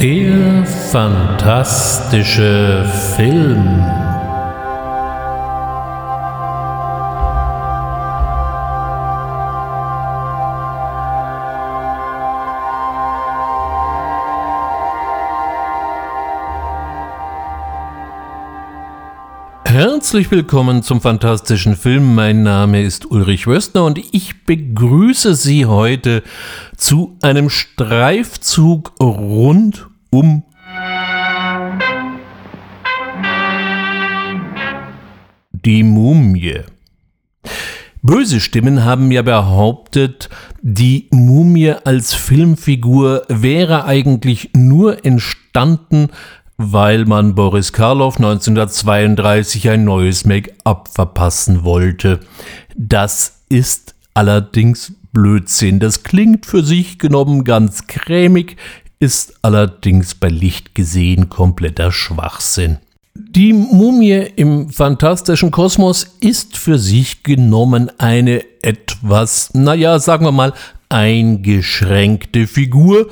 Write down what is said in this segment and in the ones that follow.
Der fantastische Film. Herzlich willkommen zum fantastischen Film. Mein Name ist Ulrich Wöstner und ich begrüße Sie heute zu einem Streifzug rund um die Mumie. Böse Stimmen haben ja behauptet, die Mumie als Filmfigur wäre eigentlich nur entstanden, weil man Boris Karloff 1932 ein neues Make-up verpassen wollte. Das ist allerdings Blödsinn. Das klingt für sich genommen ganz cremig, ist allerdings bei Licht gesehen kompletter Schwachsinn. Die Mumie im fantastischen Kosmos ist für sich genommen eine etwas, naja, sagen wir mal, eingeschränkte Figur,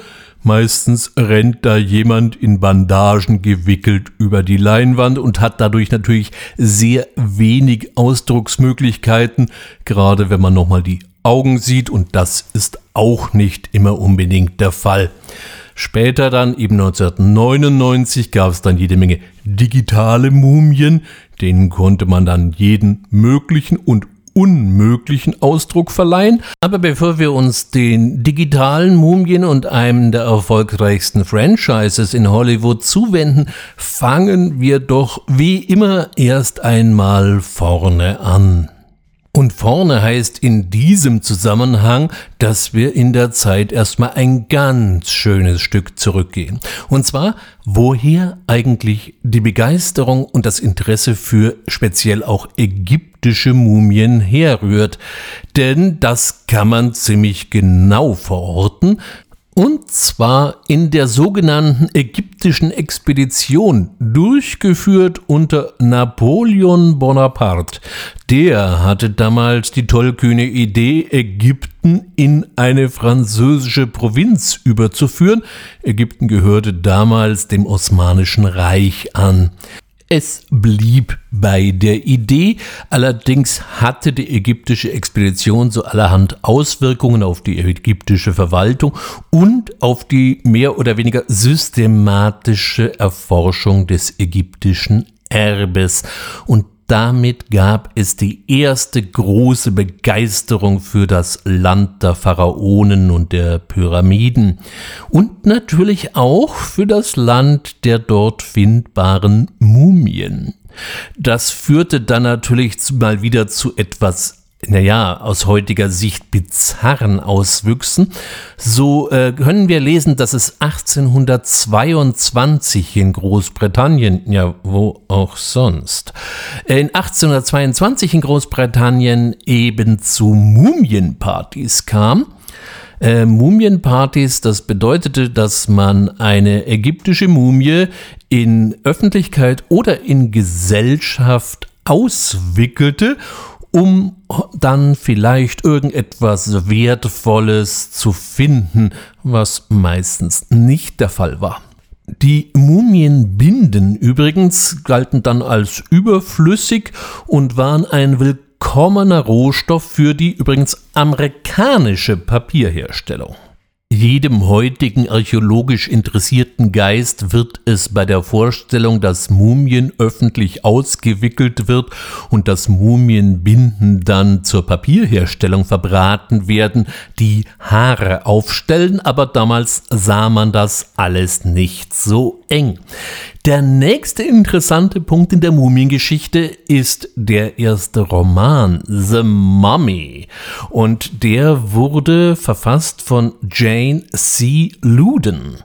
Meistens rennt da jemand in Bandagen gewickelt über die Leinwand und hat dadurch natürlich sehr wenig Ausdrucksmöglichkeiten, gerade wenn man nochmal die Augen sieht und das ist auch nicht immer unbedingt der Fall. Später dann, eben 1999, gab es dann jede Menge digitale Mumien, denen konnte man dann jeden möglichen und unmöglichen Ausdruck verleihen. Aber bevor wir uns den digitalen Mumien und einem der erfolgreichsten Franchises in Hollywood zuwenden, fangen wir doch wie immer erst einmal vorne an. Und vorne heißt in diesem Zusammenhang, dass wir in der Zeit erstmal ein ganz schönes Stück zurückgehen. Und zwar, woher eigentlich die Begeisterung und das Interesse für speziell auch ägyptische Mumien herrührt. Denn das kann man ziemlich genau verorten, und zwar in der sogenannten ägyptischen Expedition, durchgeführt unter Napoleon Bonaparte. Der hatte damals die tollkühne Idee, Ägypten in eine französische Provinz überzuführen. Ägypten gehörte damals dem Osmanischen Reich an. Es blieb bei der Idee, allerdings hatte die ägyptische Expedition so allerhand Auswirkungen auf die ägyptische Verwaltung und auf die mehr oder weniger systematische Erforschung des ägyptischen Erbes. Und damit gab es die erste große Begeisterung für das Land der Pharaonen und der Pyramiden und natürlich auch für das Land der dort findbaren Mumien. Das führte dann natürlich mal wieder zu etwas naja, aus heutiger Sicht bizarren Auswüchsen, so äh, können wir lesen, dass es 1822 in Großbritannien, ja, wo auch sonst, in 1822 in Großbritannien eben zu Mumienpartys kam. Äh, Mumienpartys, das bedeutete, dass man eine ägyptische Mumie in Öffentlichkeit oder in Gesellschaft auswickelte um dann vielleicht irgendetwas Wertvolles zu finden, was meistens nicht der Fall war. Die Mumienbinden übrigens galten dann als überflüssig und waren ein willkommener Rohstoff für die übrigens amerikanische Papierherstellung. Jedem heutigen archäologisch interessierten Geist wird es bei der Vorstellung, dass Mumien öffentlich ausgewickelt wird und dass Mumienbinden dann zur Papierherstellung verbraten werden, die Haare aufstellen, aber damals sah man das alles nicht so eng. Der nächste interessante Punkt in der Mumiengeschichte ist der erste Roman, The Mummy. Und der wurde verfasst von Jane C. Luden.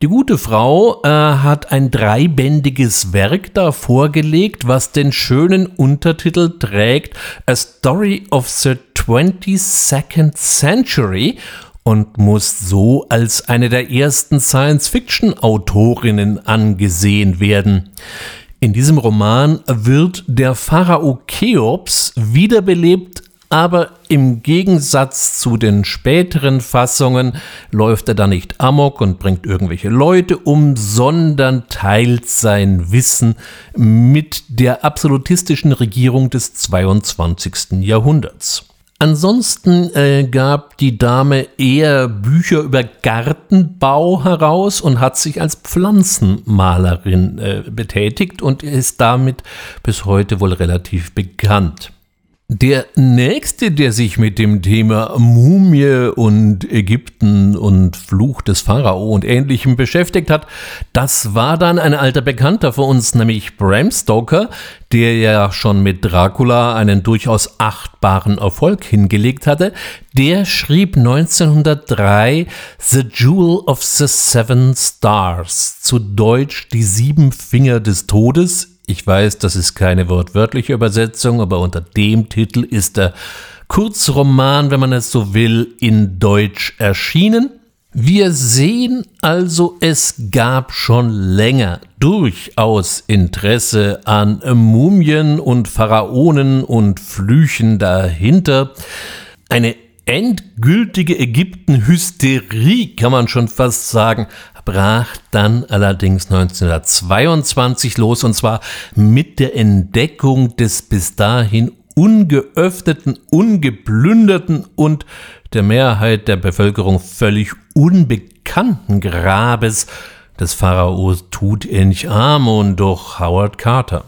Die gute Frau äh, hat ein dreibändiges Werk da vorgelegt, was den schönen Untertitel trägt A Story of the 22nd Century und muss so als eine der ersten Science-Fiction-Autorinnen angesehen werden. In diesem Roman wird der Pharao Cheops wiederbelebt aber im Gegensatz zu den späteren Fassungen läuft er da nicht amok und bringt irgendwelche Leute um, sondern teilt sein Wissen mit der absolutistischen Regierung des 22. Jahrhunderts. Ansonsten äh, gab die Dame eher Bücher über Gartenbau heraus und hat sich als Pflanzenmalerin äh, betätigt und ist damit bis heute wohl relativ bekannt. Der nächste, der sich mit dem Thema Mumie und Ägypten und Fluch des Pharao und ähnlichem beschäftigt hat, das war dann ein alter Bekannter von uns, nämlich Bram Stoker, der ja schon mit Dracula einen durchaus achtbaren Erfolg hingelegt hatte. Der schrieb 1903 The Jewel of the Seven Stars, zu Deutsch Die sieben Finger des Todes ich weiß, das ist keine wortwörtliche Übersetzung, aber unter dem Titel ist der Kurzroman, wenn man es so will, in Deutsch erschienen. Wir sehen also, es gab schon länger durchaus Interesse an Mumien und Pharaonen und Flüchen dahinter. Eine endgültige Ägypten-Hysterie, kann man schon fast sagen, brach dann allerdings 1922 los und zwar mit der Entdeckung des bis dahin ungeöffneten, ungeplünderten und der Mehrheit der Bevölkerung völlig unbekannten Grabes des Pharaos Tutanchamun durch Howard Carter.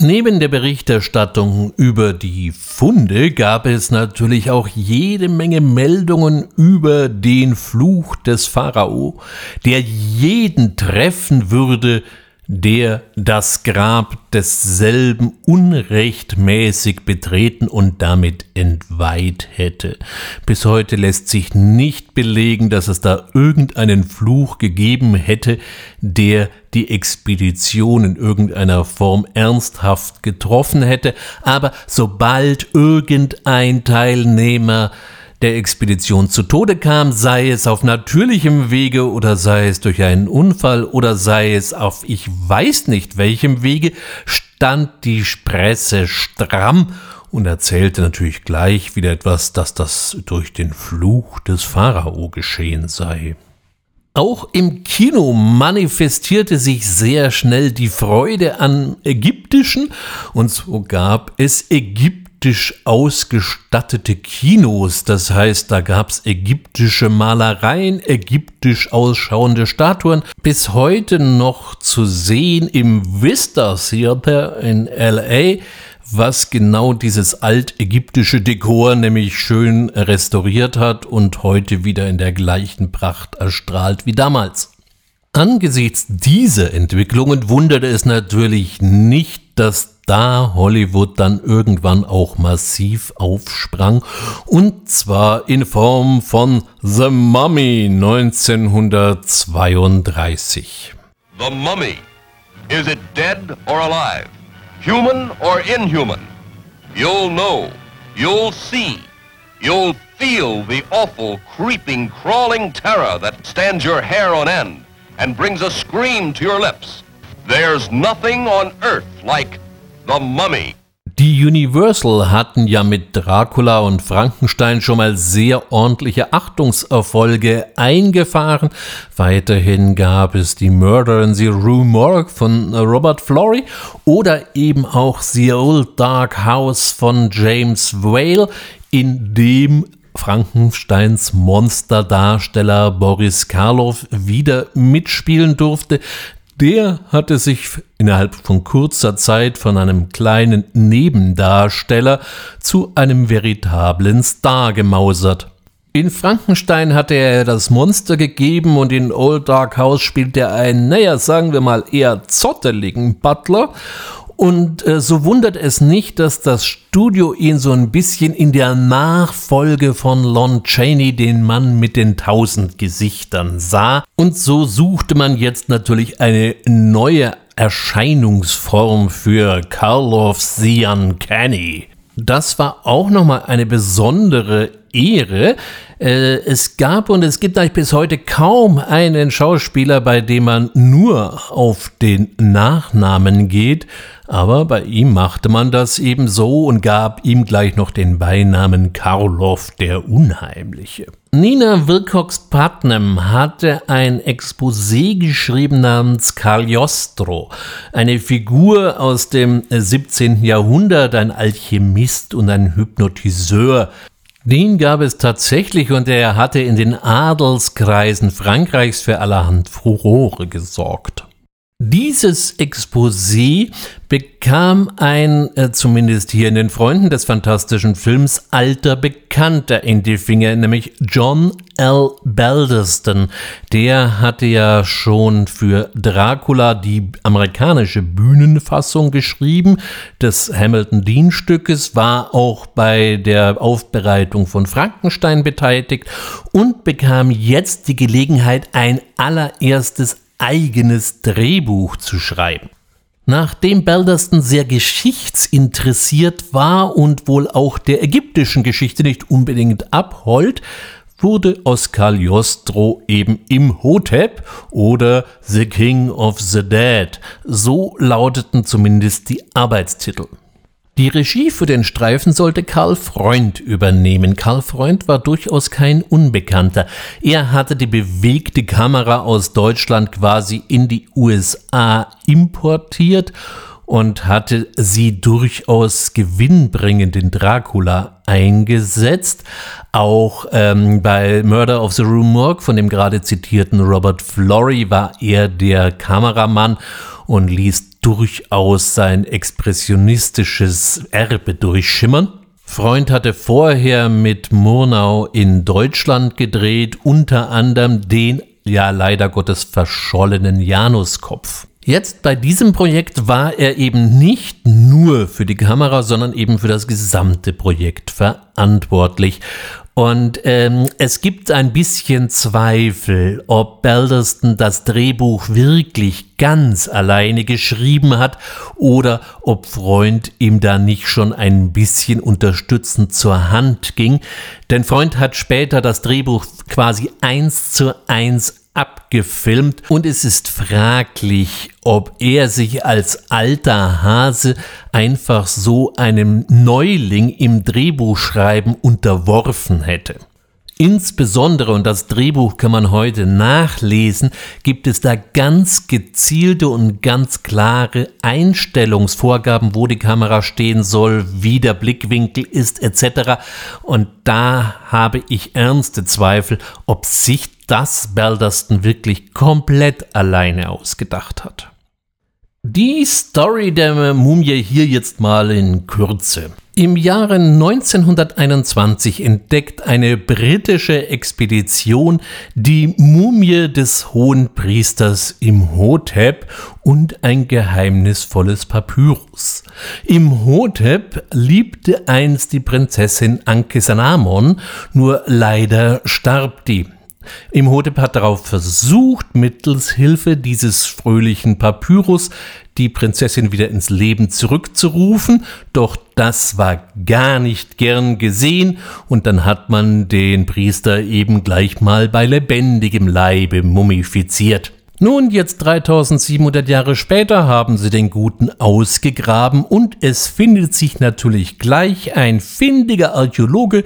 Neben der Berichterstattung über die Funde gab es natürlich auch jede Menge Meldungen über den Fluch des Pharao, der jeden treffen würde, der das Grab desselben unrechtmäßig betreten und damit entweiht hätte. Bis heute lässt sich nicht belegen, dass es da irgendeinen Fluch gegeben hätte, der die Expedition in irgendeiner Form ernsthaft getroffen hätte, aber sobald irgendein Teilnehmer der Expedition zu Tode kam, sei es auf natürlichem Wege oder sei es durch einen Unfall oder sei es auf ich weiß nicht welchem Wege, stand die Presse stramm und erzählte natürlich gleich wieder etwas, dass das durch den Fluch des Pharao geschehen sei. Auch im Kino manifestierte sich sehr schnell die Freude an Ägyptischen und so gab es Ägypten ägyptisch ausgestattete Kinos. Das heißt, da gab es ägyptische Malereien, ägyptisch ausschauende Statuen. Bis heute noch zu sehen im Vista Theater in LA was genau dieses altägyptische Dekor nämlich schön restauriert hat und heute wieder in der gleichen Pracht erstrahlt wie damals. Angesichts dieser Entwicklungen wunderte es natürlich nicht, dass da Hollywood dann irgendwann auch massiv aufsprang und zwar in Form von The Mummy 1932. The Mummy. Is it dead or alive? Human or inhuman? You'll know. You'll see. You'll feel the awful, creeping, crawling terror that stands your hair on end and brings a scream to your lips. There's nothing on earth like The Mummy. Die Universal hatten ja mit Dracula und Frankenstein schon mal sehr ordentliche Achtungserfolge eingefahren. Weiterhin gab es die Murder in the Rue Morgue von Robert Flory oder eben auch The Old Dark House von James Whale, in dem Frankensteins Monsterdarsteller Boris Karloff wieder mitspielen durfte. Der hatte sich innerhalb von kurzer Zeit von einem kleinen Nebendarsteller zu einem veritablen Star gemausert. In Frankenstein hatte er das Monster gegeben und in Old Dark House spielt er einen, naja, sagen wir mal eher zotteligen Butler und äh, so wundert es nicht, dass das Studio ihn so ein bisschen in der Nachfolge von Lon Chaney, den Mann mit den tausend Gesichtern, sah. Und so suchte man jetzt natürlich eine neue Erscheinungsform für Karloff Sian Canny. Das war auch nochmal eine besondere Ehre. Äh, es gab und es gibt eigentlich bis heute kaum einen Schauspieler, bei dem man nur auf den Nachnamen geht, aber bei ihm machte man das eben so und gab ihm gleich noch den Beinamen Karloff der Unheimliche. Nina Wilcox Putnam hatte ein Exposé geschrieben namens Cagliostro, eine Figur aus dem 17. Jahrhundert, ein Alchemist und ein Hypnotiseur, den gab es tatsächlich und er hatte in den Adelskreisen Frankreichs für allerhand Furore gesorgt. Dieses Exposé bekam ein, äh, zumindest hier in den Freunden des fantastischen Films, alter Bekannter in die Finger, nämlich John L. Balderston. Der hatte ja schon für Dracula die amerikanische Bühnenfassung geschrieben des Hamilton Dean Stückes, war auch bei der Aufbereitung von Frankenstein beteiligt und bekam jetzt die Gelegenheit, ein allererstes eigenes Drehbuch zu schreiben. Nachdem Balderston sehr geschichtsinteressiert war und wohl auch der ägyptischen Geschichte nicht unbedingt abhold, wurde aus Cagliostro eben Imhotep oder The King of the Dead. So lauteten zumindest die Arbeitstitel. Die Regie für den Streifen sollte Karl Freund übernehmen. Karl Freund war durchaus kein Unbekannter. Er hatte die bewegte Kamera aus Deutschland quasi in die USA importiert und hatte sie durchaus gewinnbringend in Dracula eingesetzt. Auch ähm, bei Murder of the Rue Morgue von dem gerade zitierten Robert Flory war er der Kameramann und ließ durchaus sein expressionistisches Erbe durchschimmern. Freund hatte vorher mit Murnau in Deutschland gedreht, unter anderem den ja leider Gottes verschollenen Januskopf. Jetzt bei diesem Projekt war er eben nicht nur für die Kamera, sondern eben für das gesamte Projekt verantwortlich. Und ähm, es gibt ein bisschen Zweifel, ob Balderston das Drehbuch wirklich ganz alleine geschrieben hat oder ob Freund ihm da nicht schon ein bisschen unterstützend zur Hand ging. Denn Freund hat später das Drehbuch quasi eins zu eins abgefilmt und es ist fraglich, ob er sich als alter Hase einfach so einem Neuling im Drehbuchschreiben unterworfen hätte. Insbesondere, und das Drehbuch kann man heute nachlesen, gibt es da ganz gezielte und ganz klare Einstellungsvorgaben, wo die Kamera stehen soll, wie der Blickwinkel ist, etc. Und da habe ich ernste Zweifel, ob sich das Balderston wirklich komplett alleine ausgedacht hat. Die Story der Mumie hier jetzt mal in Kürze. Im Jahre 1921 entdeckt eine britische Expedition die Mumie des hohen Priesters Imhotep und ein geheimnisvolles Papyrus. Imhotep liebte einst die Prinzessin Ankesanamon, nur leider starb die. Imhotep hat darauf versucht, mittels Hilfe dieses fröhlichen Papyrus die Prinzessin wieder ins Leben zurückzurufen, doch das war gar nicht gern gesehen, und dann hat man den Priester eben gleich mal bei lebendigem Leibe mumifiziert. Nun, jetzt 3700 Jahre später haben sie den Guten ausgegraben und es findet sich natürlich gleich ein findiger Archäologe,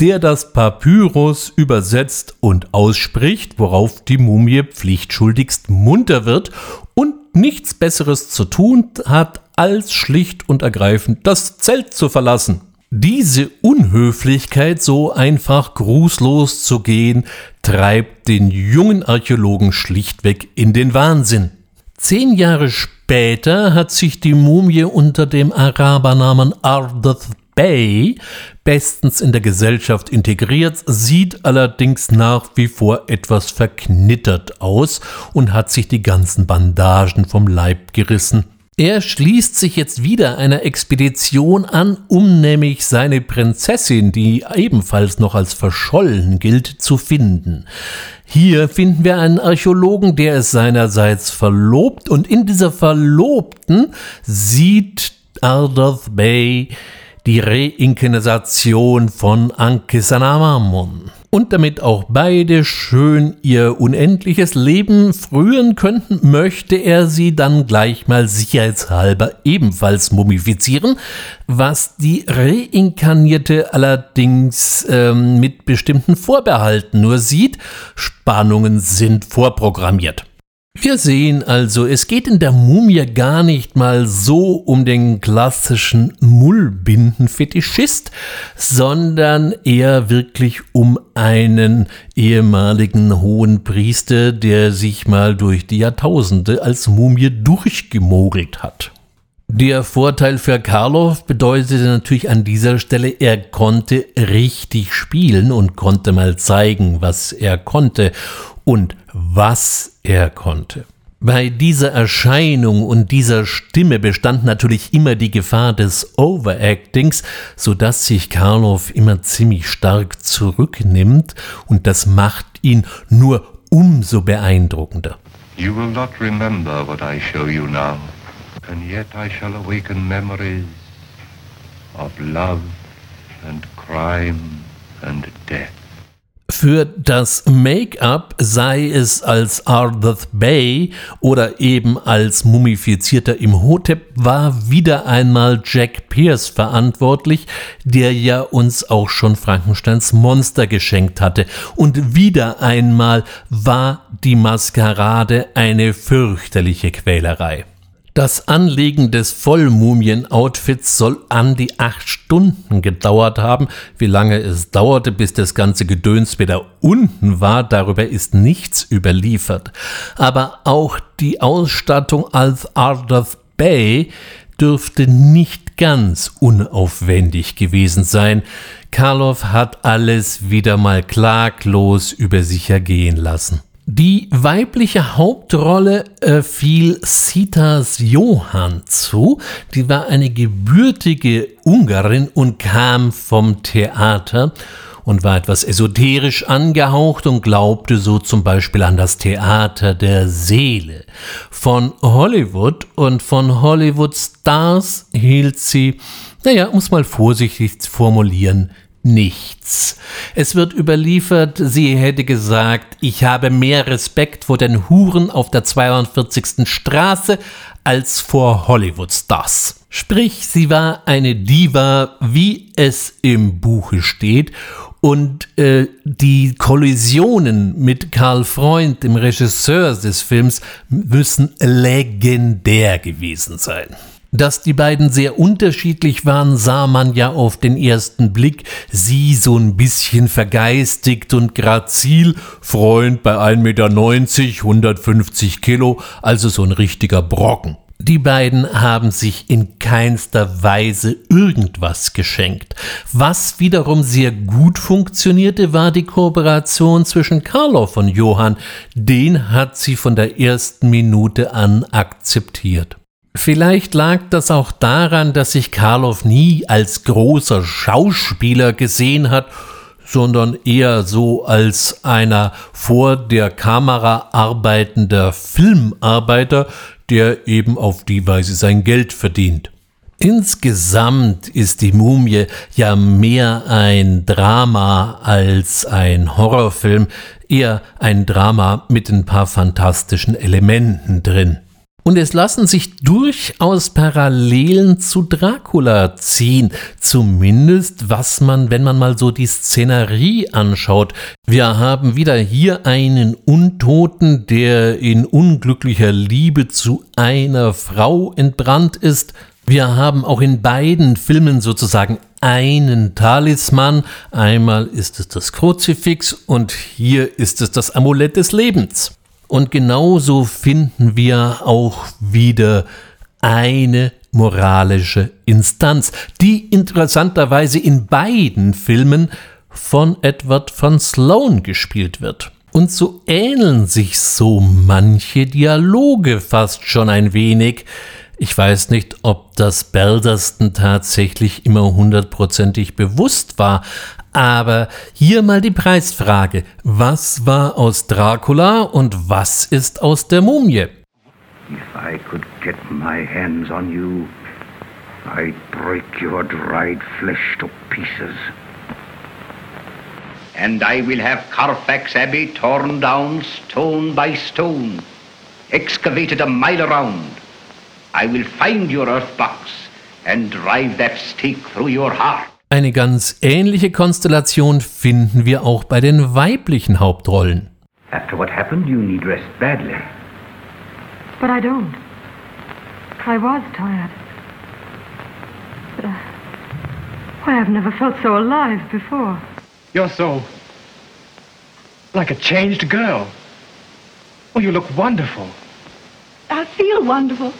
der das Papyrus übersetzt und ausspricht, worauf die Mumie pflichtschuldigst munter wird und nichts Besseres zu tun hat, als schlicht und ergreifend das Zelt zu verlassen. Diese Unhöflichkeit, so einfach grußlos zu gehen, treibt den jungen Archäologen schlichtweg in den Wahnsinn. Zehn Jahre später hat sich die Mumie unter dem Arabernamen Ardeth Bay bestens in der Gesellschaft integriert, sieht allerdings nach wie vor etwas verknittert aus und hat sich die ganzen Bandagen vom Leib gerissen. Er schließt sich jetzt wieder einer Expedition an, um nämlich seine Prinzessin, die ebenfalls noch als verschollen gilt, zu finden. Hier finden wir einen Archäologen, der es seinerseits verlobt und in dieser Verlobten sieht Ardoth Bay die Reinkarnation von Ankesanamamon und damit auch beide schön ihr unendliches Leben frühen könnten, möchte er sie dann gleich mal sicherheitshalber ebenfalls mumifizieren, was die Reinkarnierte allerdings ähm, mit bestimmten Vorbehalten nur sieht. Spannungen sind vorprogrammiert. Wir sehen also, es geht in der Mumie gar nicht mal so um den klassischen Mullbindenfetischist, sondern eher wirklich um einen ehemaligen hohen Priester, der sich mal durch die Jahrtausende als Mumie durchgemogelt hat. Der Vorteil für Karloff bedeutete natürlich an dieser Stelle, er konnte richtig spielen und konnte mal zeigen, was er konnte und was er konnte. Bei dieser Erscheinung und dieser Stimme bestand natürlich immer die Gefahr des Overactings, so dass sich Karloff immer ziemlich stark zurücknimmt und das macht ihn nur umso beeindruckender. You will not remember what I show you now, and yet I shall awaken memories of love and crime and death. Für das Make-up, sei es als Ardeth Bay oder eben als mumifizierter Imhotep, war wieder einmal Jack Pierce verantwortlich, der ja uns auch schon Frankensteins Monster geschenkt hatte. Und wieder einmal war die Maskerade eine fürchterliche Quälerei. Das Anlegen des Vollmumien-Outfits soll an die acht Stunden gedauert haben. Wie lange es dauerte, bis das ganze Gedöns wieder unten war, darüber ist nichts überliefert. Aber auch die Ausstattung als Arthur Bay dürfte nicht ganz unaufwendig gewesen sein. Karloff hat alles wieder mal klaglos über sich ergehen lassen. Die weibliche Hauptrolle äh, fiel Sitas Johann zu. Die war eine gebürtige Ungarin und kam vom Theater und war etwas esoterisch angehaucht und glaubte so zum Beispiel an das Theater der Seele. Von Hollywood und von Hollywood-Stars hielt sie, naja, muss mal vorsichtig formulieren, nichts. Es wird überliefert, sie hätte gesagt, ich habe mehr Respekt vor den Huren auf der 42. Straße als vor Hollywood-Stars. Sprich, sie war eine Diva, wie es im Buche steht, und äh, die Kollisionen mit Karl Freund, dem Regisseur des Films, müssen legendär gewesen sein. Dass die beiden sehr unterschiedlich waren, sah man ja auf den ersten Blick. Sie so ein bisschen vergeistigt und grazil, Freund bei 1,90 Meter, 150 Kilo, also so ein richtiger Brocken. Die beiden haben sich in keinster Weise irgendwas geschenkt. Was wiederum sehr gut funktionierte, war die Kooperation zwischen Karloff und Johann. Den hat sie von der ersten Minute an akzeptiert. Vielleicht lag das auch daran, dass sich Karloff nie als großer Schauspieler gesehen hat, sondern eher so als einer vor der Kamera arbeitender Filmarbeiter, der eben auf die Weise sein Geld verdient. Insgesamt ist die Mumie ja mehr ein Drama als ein Horrorfilm, eher ein Drama mit ein paar fantastischen Elementen drin. Und es lassen sich durchaus Parallelen zu Dracula ziehen. Zumindest was man, wenn man mal so die Szenerie anschaut. Wir haben wieder hier einen Untoten, der in unglücklicher Liebe zu einer Frau entbrannt ist. Wir haben auch in beiden Filmen sozusagen einen Talisman. Einmal ist es das Kruzifix und hier ist es das Amulett des Lebens. Und genauso finden wir auch wieder eine moralische Instanz, die interessanterweise in beiden Filmen von Edward von Sloan gespielt wird. Und so ähneln sich so manche Dialoge fast schon ein wenig. Ich weiß nicht, ob das Balderston tatsächlich immer hundertprozentig bewusst war, aber hier mal die Preisfrage. Was war aus Dracula und was ist aus der Mumie? If I could get my hands on you, I'd break your dried flesh to pieces. And I will have Carfax Abbey torn down stone by stone, excavated a mile around. I will find your earth box and drive that stake through your heart. Eine ganz ähnliche Konstellation finden wir auch bei den weiblichen Hauptrollen. After what happened, you need rest badly. But I don't. I was tired. But I, why, I've never felt so alive before. You're so. like a changed girl. Oh, you look wonderful. I feel wonderful.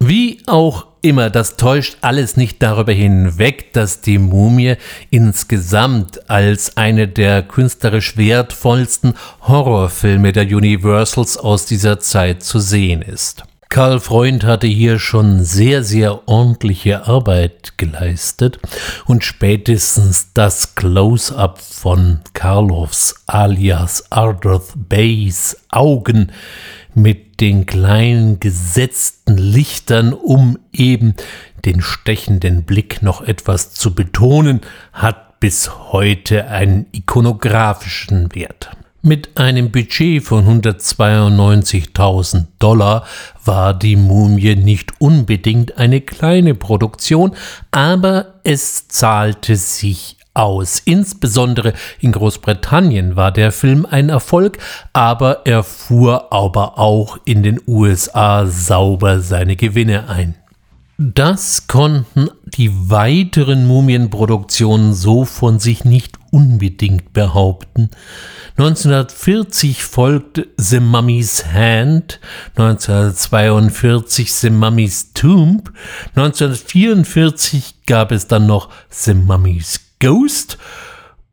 Wie auch immer, das täuscht alles nicht darüber hinweg, dass die Mumie insgesamt als eine der künstlerisch wertvollsten Horrorfilme der Universals aus dieser Zeit zu sehen ist. Karl Freund hatte hier schon sehr, sehr ordentliche Arbeit geleistet und spätestens das Close-up von Karloffs alias Ardorth Bays Augen mit den kleinen gesetzten Lichtern, um eben den stechenden Blick noch etwas zu betonen, hat bis heute einen ikonografischen Wert. Mit einem Budget von 192.000 Dollar war die Mumie nicht unbedingt eine kleine Produktion, aber es zahlte sich aus. Insbesondere in Großbritannien war der Film ein Erfolg, aber er fuhr aber auch in den USA sauber seine Gewinne ein. Das konnten die weiteren Mumienproduktionen so von sich nicht unbedingt behaupten. 1940 folgte The Mummy's Hand, 1942 The Mummy's Tomb, 1944 gab es dann noch The Mummy's Ghost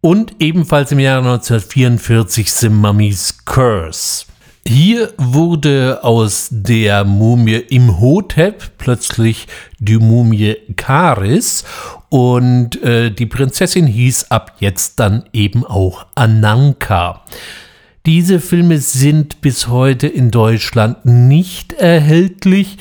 und ebenfalls im Jahre 1944 The Mummy's Curse. Hier wurde aus der Mumie Imhotep plötzlich die Mumie Karis und äh, die Prinzessin hieß ab jetzt dann eben auch Ananka. Diese Filme sind bis heute in Deutschland nicht erhältlich.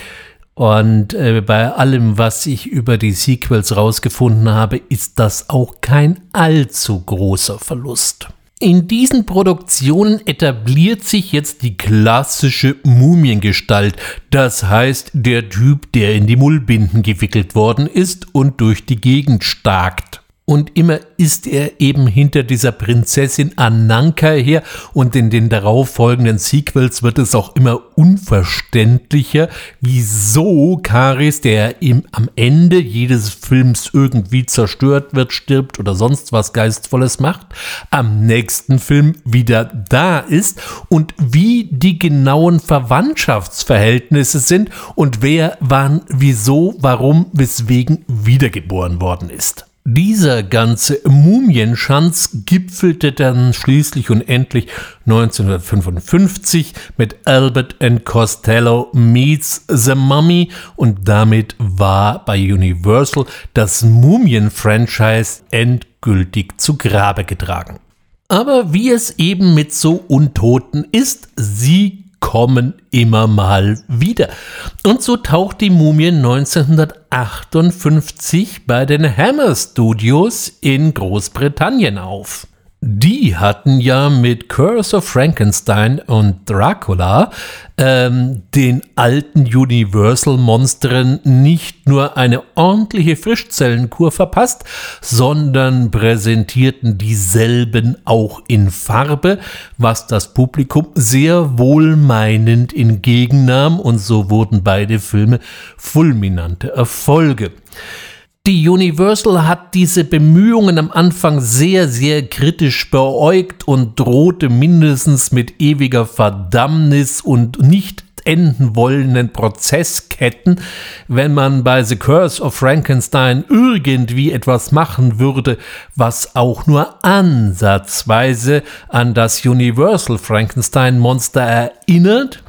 Und äh, bei allem, was ich über die Sequels rausgefunden habe, ist das auch kein allzu großer Verlust. In diesen Produktionen etabliert sich jetzt die klassische Mumiengestalt, das heißt der Typ, der in die Mullbinden gewickelt worden ist und durch die Gegend starkt. Und immer ist er eben hinter dieser Prinzessin Ananka her und in den darauffolgenden Sequels wird es auch immer unverständlicher, wieso Karis, der ihm am Ende jedes Films irgendwie zerstört wird, stirbt oder sonst was Geistvolles macht, am nächsten Film wieder da ist und wie die genauen Verwandtschaftsverhältnisse sind und wer wann, wieso, warum, weswegen wiedergeboren worden ist. Dieser ganze Mumienschanz gipfelte dann schließlich und endlich 1955 mit Albert and Costello Meets the Mummy und damit war bei Universal das Mumien-Franchise endgültig zu Grabe getragen. Aber wie es eben mit so Untoten ist, sie kommen immer mal wieder. Und so taucht die Mumie 1958 bei den Hammer Studios in Großbritannien auf. Die hatten ja mit Curse of Frankenstein und Dracula ähm, den alten Universal-Monstern nicht nur eine ordentliche Frischzellenkur verpasst, sondern präsentierten dieselben auch in Farbe, was das Publikum sehr wohlmeinend entgegennahm und so wurden beide Filme fulminante Erfolge. Die Universal hat diese Bemühungen am Anfang sehr, sehr kritisch beäugt und drohte mindestens mit ewiger Verdammnis und nicht enden wollenden Prozessketten, wenn man bei The Curse of Frankenstein irgendwie etwas machen würde, was auch nur ansatzweise an das Universal Frankenstein Monster erinnert.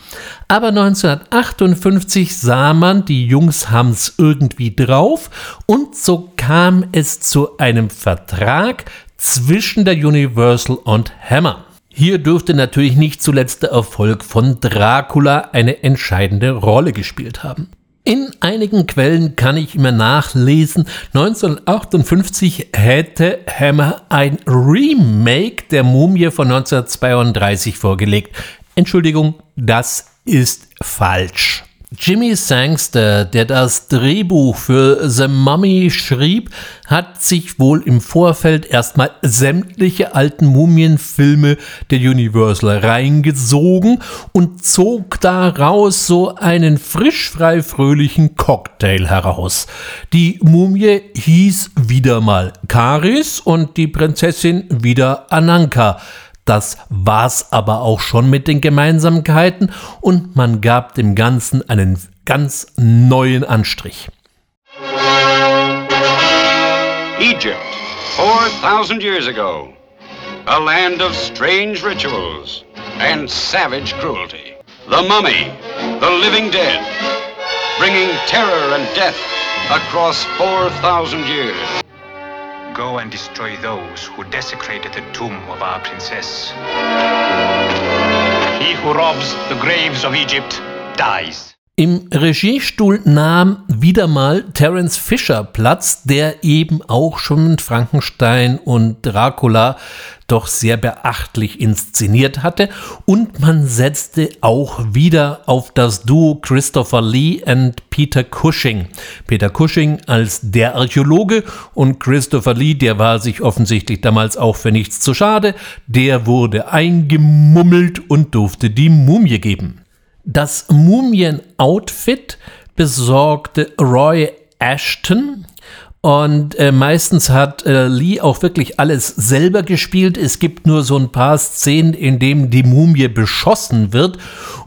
Aber 1958 sah man, die Jungs haben's irgendwie drauf und so kam es zu einem Vertrag zwischen der Universal und Hammer. Hier dürfte natürlich nicht zuletzt der Erfolg von Dracula eine entscheidende Rolle gespielt haben. In einigen Quellen kann ich immer nachlesen, 1958 hätte Hammer ein Remake der Mumie von 1932 vorgelegt. Entschuldigung, das ist falsch. Jimmy Sangster, der das Drehbuch für The Mummy schrieb, hat sich wohl im Vorfeld erstmal sämtliche alten Mumienfilme der Universal reingesogen und zog daraus so einen frisch frei fröhlichen Cocktail heraus. Die Mumie hieß wieder mal Karis und die Prinzessin wieder Ananka. Das war's aber auch schon mit den Gemeinsamkeiten und man gab dem Ganzen einen ganz neuen Anstrich. Egypt, 4,000 years ago. A land of strange rituals and savage cruelty. The mummy, the living dead, bringing terror and death across 4,000 years. Go and destroy those who desecrated the tomb of our princess. He who robs the graves of Egypt dies. Im Regiestuhl nahm wieder mal Terence Fisher Platz, der eben auch schon Frankenstein und Dracula doch sehr beachtlich inszeniert hatte und man setzte auch wieder auf das Duo Christopher Lee und Peter Cushing. Peter Cushing als der Archäologe und Christopher Lee, der war sich offensichtlich damals auch für nichts zu schade, der wurde eingemummelt und durfte die Mumie geben. Das Mumien-Outfit besorgte Roy Ashton und äh, meistens hat äh, Lee auch wirklich alles selber gespielt. Es gibt nur so ein paar Szenen, in denen die Mumie beschossen wird.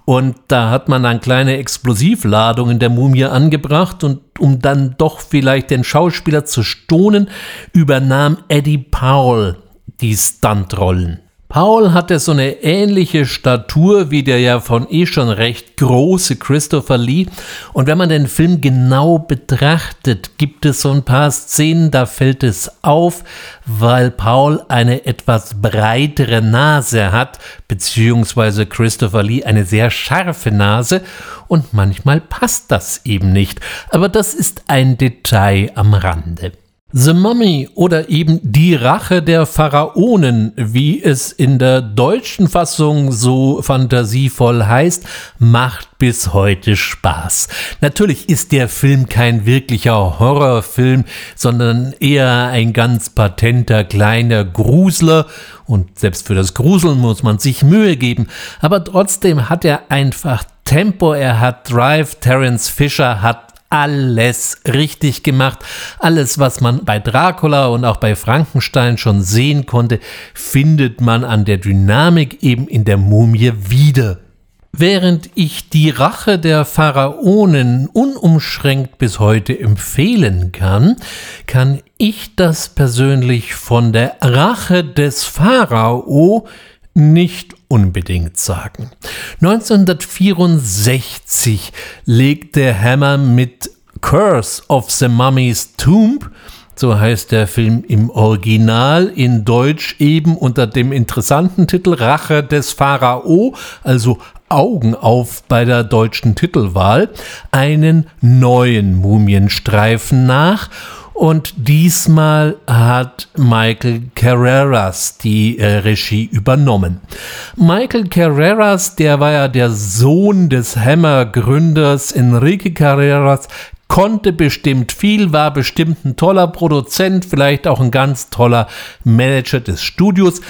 Und da hat man eine kleine Explosivladung in der Mumie angebracht. Und um dann doch vielleicht den Schauspieler zu stohnen, übernahm Eddie Powell die Stuntrollen. Paul hatte so eine ähnliche Statur wie der ja von eh schon recht große Christopher Lee. Und wenn man den Film genau betrachtet, gibt es so ein paar Szenen, da fällt es auf, weil Paul eine etwas breitere Nase hat, beziehungsweise Christopher Lee eine sehr scharfe Nase. Und manchmal passt das eben nicht. Aber das ist ein Detail am Rande. The Mummy oder eben Die Rache der Pharaonen, wie es in der deutschen Fassung so fantasievoll heißt, macht bis heute Spaß. Natürlich ist der Film kein wirklicher Horrorfilm, sondern eher ein ganz patenter kleiner Grusler. Und selbst für das Gruseln muss man sich Mühe geben, aber trotzdem hat er einfach Tempo, er hat Drive, Terence Fisher hat alles richtig gemacht. Alles, was man bei Dracula und auch bei Frankenstein schon sehen konnte, findet man an der Dynamik eben in der Mumie wieder. Während ich die Rache der Pharaonen unumschränkt bis heute empfehlen kann, kann ich das persönlich von der Rache des Pharao nicht unbedingt sagen. 1964 legte Hammer mit Curse of the Mummy's Tomb so heißt der Film im Original, in Deutsch eben unter dem interessanten Titel Rache des Pharao, also Augen auf bei der deutschen Titelwahl, einen neuen Mumienstreifen nach und diesmal hat Michael Carreras die äh, Regie übernommen. Michael Carreras, der war ja der Sohn des Hammer-Gründers Enrique Carreras, konnte bestimmt viel, war bestimmt ein toller Produzent, vielleicht auch ein ganz toller Manager des Studios,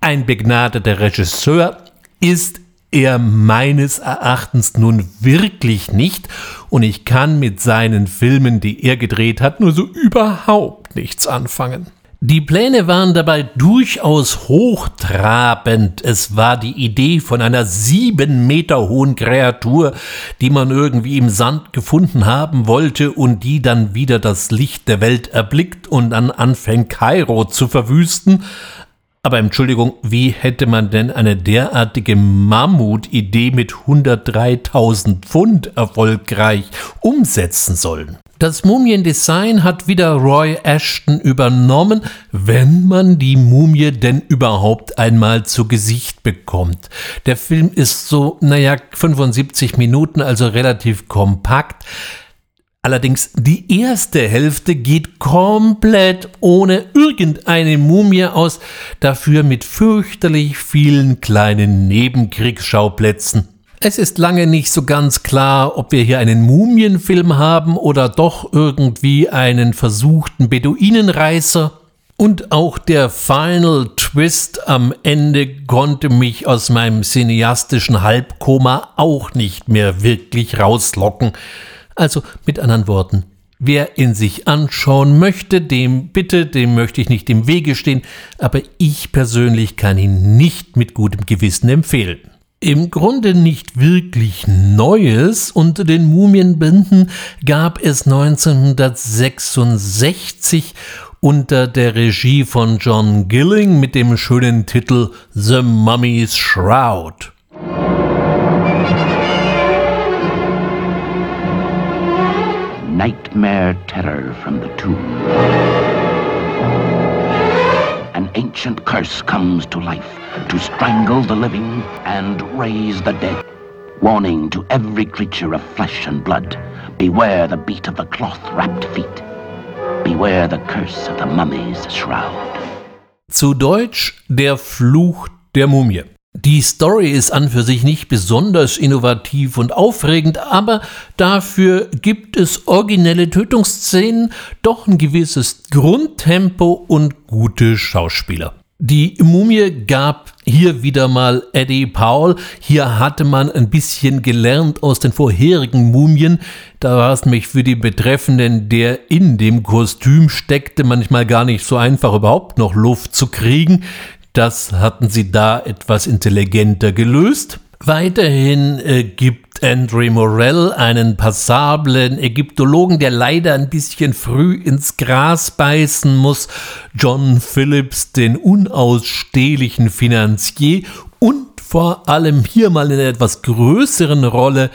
ein begnadeter Regisseur, ist er meines Erachtens nun wirklich nicht und ich kann mit seinen Filmen, die er gedreht hat, nur so überhaupt nichts anfangen. Die Pläne waren dabei durchaus hochtrabend. Es war die Idee von einer sieben Meter hohen Kreatur, die man irgendwie im Sand gefunden haben wollte und die dann wieder das Licht der Welt erblickt und dann anfängt Kairo zu verwüsten. Aber Entschuldigung, wie hätte man denn eine derartige Mammut-Idee mit 103.000 Pfund erfolgreich umsetzen sollen? Das Mumiendesign hat wieder Roy Ashton übernommen, wenn man die Mumie denn überhaupt einmal zu Gesicht bekommt. Der Film ist so, naja, 75 Minuten, also relativ kompakt. Allerdings die erste Hälfte geht komplett ohne irgendeine Mumie aus, dafür mit fürchterlich vielen kleinen Nebenkriegsschauplätzen. Es ist lange nicht so ganz klar, ob wir hier einen Mumienfilm haben oder doch irgendwie einen versuchten Beduinenreißer. Und auch der Final Twist am Ende konnte mich aus meinem cineastischen Halbkoma auch nicht mehr wirklich rauslocken. Also mit anderen Worten, wer ihn sich anschauen möchte, dem bitte, dem möchte ich nicht im Wege stehen, aber ich persönlich kann ihn nicht mit gutem Gewissen empfehlen. Im Grunde nicht wirklich Neues unter den Mumienbänden gab es 1966 unter der Regie von John Gilling mit dem schönen Titel The Mummy's Shroud. Nightmare terror from the tomb. An ancient curse comes to life to strangle the living and raise the dead. Warning to every creature of flesh and blood beware the beat of the cloth wrapped feet. Beware the curse of the mummy's shroud. Zu Deutsch der Fluch der Mumie. Die Story ist an für sich nicht besonders innovativ und aufregend, aber dafür gibt es originelle Tötungsszenen, doch ein gewisses Grundtempo und gute Schauspieler. Die Mumie gab hier wieder mal Eddie Powell. Hier hatte man ein bisschen gelernt aus den vorherigen Mumien. Da war es mich für die Betreffenden, der in dem Kostüm steckte, manchmal gar nicht so einfach überhaupt noch Luft zu kriegen. Das hatten sie da etwas intelligenter gelöst. Weiterhin äh, gibt Andre Morell einen passablen Ägyptologen, der leider ein bisschen früh ins Gras beißen muss, John Phillips den unausstehlichen Finanzier und vor allem hier mal in einer etwas größeren Rolle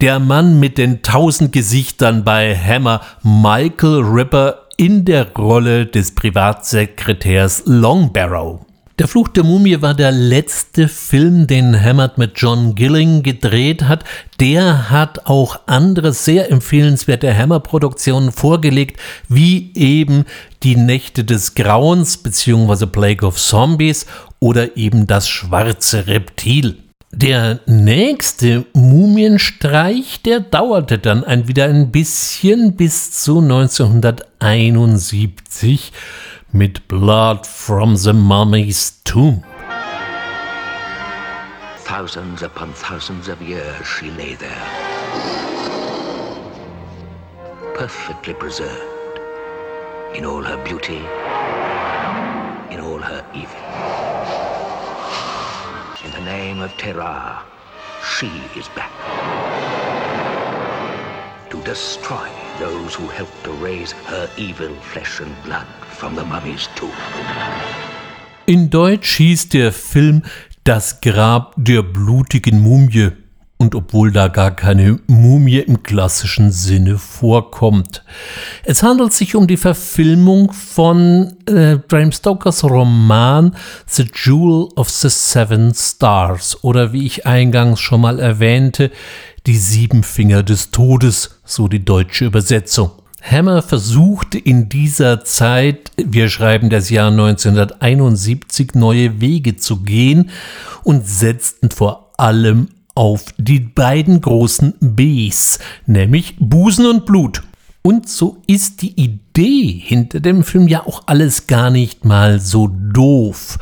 der Mann mit den tausend Gesichtern bei Hammer, Michael Ripper in der Rolle des Privatsekretärs Longbarrow. Der Fluch der Mumie war der letzte Film, den Hammett mit John Gilling gedreht hat. Der hat auch andere sehr empfehlenswerte Hammer-Produktionen vorgelegt, wie eben Die Nächte des Grauens bzw. Plague of Zombies oder eben Das schwarze Reptil. Der nächste Mumienstreich, der dauerte dann ein, wieder ein bisschen bis zu 1971 mit Blood from the Mummy's Tomb. Thousands upon thousands of years she lay there, perfectly preserved in all her beauty, in all her evil. In the name of Terra, she is back to destroy those who helped to raise her evil flesh and blood from the mummy's tomb. In Deutsch hieß der Film Das Grab der blutigen Mumie. Und obwohl da gar keine Mumie im klassischen Sinne vorkommt. Es handelt sich um die Verfilmung von äh, Bram Stokers Roman The Jewel of the Seven Stars oder wie ich eingangs schon mal erwähnte, die sieben Finger des Todes, so die deutsche Übersetzung. Hammer versuchte in dieser Zeit, wir schreiben das Jahr 1971, neue Wege zu gehen und setzten vor allem auf die beiden großen Bs, nämlich Busen und Blut. Und so ist die Idee hinter dem Film ja auch alles gar nicht mal so doof.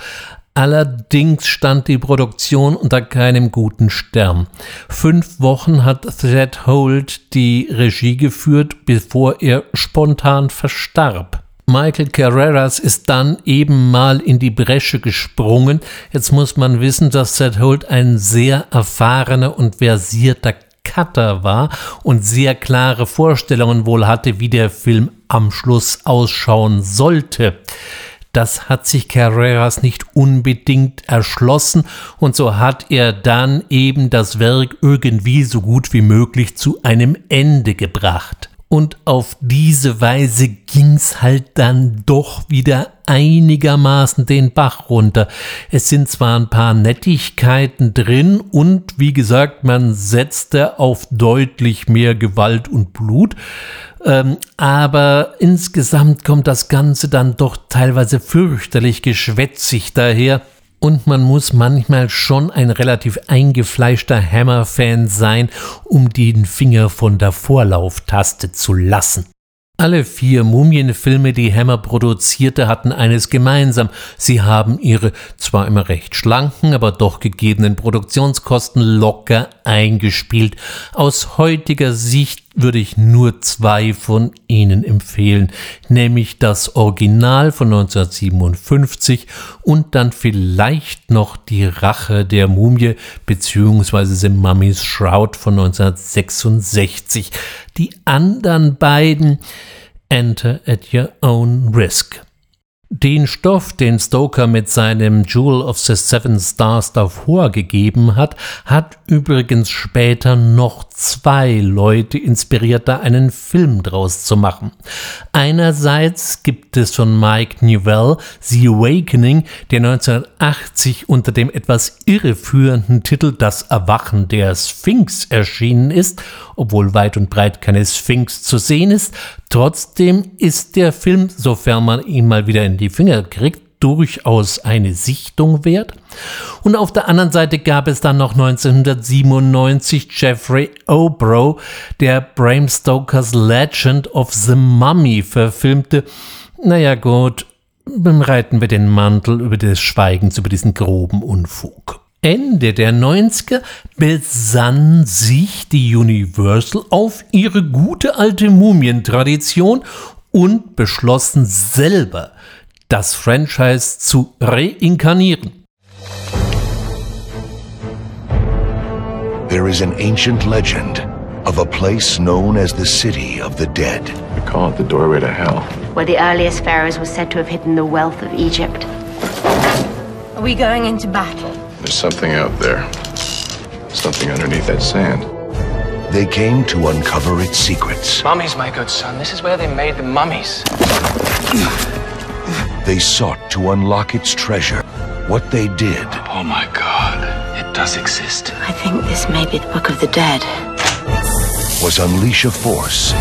Allerdings stand die Produktion unter keinem guten Stern. Fünf Wochen hat Thad Holt die Regie geführt, bevor er spontan verstarb. Michael Carreras ist dann eben mal in die Bresche gesprungen. Jetzt muss man wissen, dass Thad Holt ein sehr erfahrener und versierter Cutter war und sehr klare Vorstellungen wohl hatte, wie der Film am Schluss ausschauen sollte. Das hat sich Carreras nicht unbedingt erschlossen und so hat er dann eben das Werk irgendwie so gut wie möglich zu einem Ende gebracht. Und auf diese Weise ging's halt dann doch wieder einigermaßen den Bach runter. Es sind zwar ein paar Nettigkeiten drin und wie gesagt, man setzte auf deutlich mehr Gewalt und Blut. Ähm, aber insgesamt kommt das Ganze dann doch teilweise fürchterlich geschwätzig daher. Und man muss manchmal schon ein relativ eingefleischter Hammer-Fan sein, um den Finger von der Vorlauftaste zu lassen. Alle vier Mumienfilme, die Hammer produzierte, hatten eines gemeinsam. Sie haben ihre zwar immer recht schlanken, aber doch gegebenen Produktionskosten locker eingespielt. Aus heutiger Sicht würde ich nur zwei von ihnen empfehlen, nämlich das Original von 1957 und dann vielleicht noch die Rache der Mumie bzw. The Mummy's Shroud von 1966. Die anderen beiden Enter at your own risk. Den Stoff, den Stoker mit seinem Jewel of the Seven Stars davor gegeben hat, hat übrigens später noch zwei Leute inspiriert, da einen Film draus zu machen. Einerseits gibt es von Mike Newell The Awakening, der 1980 unter dem etwas irreführenden Titel Das Erwachen der Sphinx erschienen ist, obwohl weit und breit keine Sphinx zu sehen ist. Trotzdem ist der Film, sofern man ihn mal wieder in die Finger kriegt, durchaus eine Sichtung wert. Und auf der anderen Seite gab es dann noch 1997 Jeffrey Obro, der Bram Stokers Legend of the Mummy verfilmte. Naja gut, reiten wir den Mantel über des Schweigens über diesen groben Unfug. Ende der 90er besann sich die Universal auf ihre gute alte Mumientradition und beschlossen selber, das Franchise zu reinkarnieren. There is an ancient legend of a place known as the City of the Dead. We call it the doorway to hell. Where the earliest pharaohs were said to have hidden the wealth of Egypt. Are we going into battle? There's something out there. Something underneath that sand. They came to uncover its secrets. Mummies, my good son. This is where they made the mummies. They sought to unlock its treasure. What they did. Oh my god. It does exist. I think this may be the Book of the Dead. Was unleash a force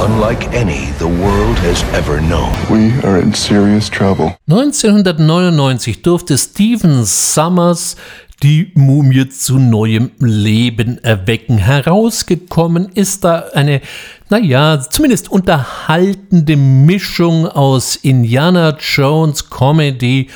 unlike any the world has ever known. We are in serious trouble. 1999 durfte Stephen Summers die Mumie zu neuem Leben erwecken. Herausgekommen ist da eine, naja, zumindest unterhaltende Mischung aus Indiana Jones Comedy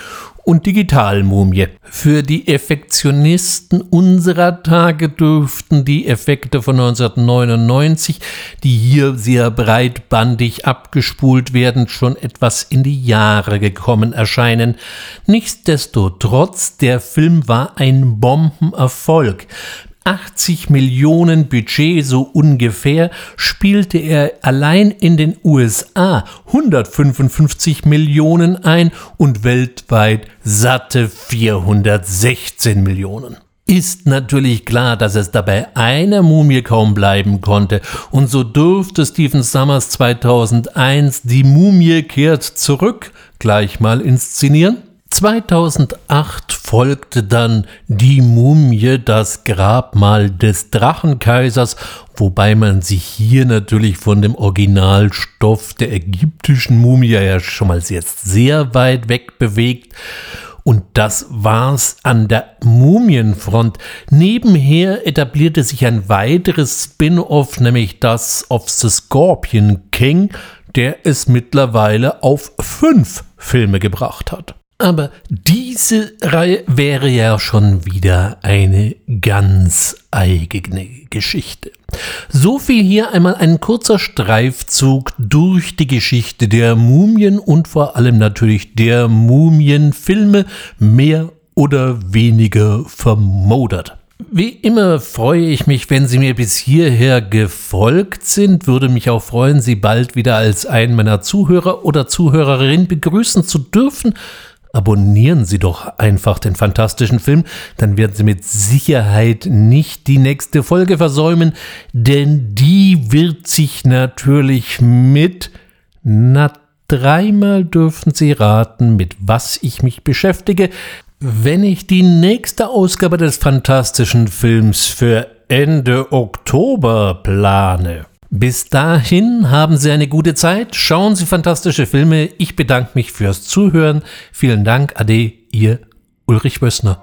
und Digitalmumie. Für die Effektionisten unserer Tage dürften die Effekte von 1999, die hier sehr breitbandig abgespult werden, schon etwas in die Jahre gekommen erscheinen. Nichtsdestotrotz, der Film war ein Bombenerfolg. 80 Millionen Budget so ungefähr spielte er allein in den USA 155 Millionen ein und weltweit satte 416 Millionen. Ist natürlich klar, dass es dabei einer Mumie kaum bleiben konnte, und so durfte Stephen Summers 2001 Die Mumie kehrt zurück gleich mal inszenieren 2008 folgte dann Die Mumie, das Grabmal des Drachenkaisers, wobei man sich hier natürlich von dem Originalstoff der ägyptischen Mumie ja schon mal jetzt sehr weit weg bewegt. Und das war's an der Mumienfront. Nebenher etablierte sich ein weiteres Spin-off, nämlich das of the Scorpion King, der es mittlerweile auf fünf Filme gebracht hat. Aber diese Reihe wäre ja schon wieder eine ganz eigene Geschichte. So viel hier einmal ein kurzer Streifzug durch die Geschichte der Mumien und vor allem natürlich der Mumienfilme, mehr oder weniger vermodert. Wie immer freue ich mich, wenn Sie mir bis hierher gefolgt sind, würde mich auch freuen, Sie bald wieder als einen meiner Zuhörer oder Zuhörerin begrüßen zu dürfen. Abonnieren Sie doch einfach den fantastischen Film, dann werden Sie mit Sicherheit nicht die nächste Folge versäumen, denn die wird sich natürlich mit na dreimal dürfen Sie raten, mit was ich mich beschäftige, wenn ich die nächste Ausgabe des fantastischen Films für Ende Oktober plane. Bis dahin haben Sie eine gute Zeit, schauen Sie fantastische Filme. Ich bedanke mich fürs Zuhören. Vielen Dank, Ade, Ihr Ulrich Wössner.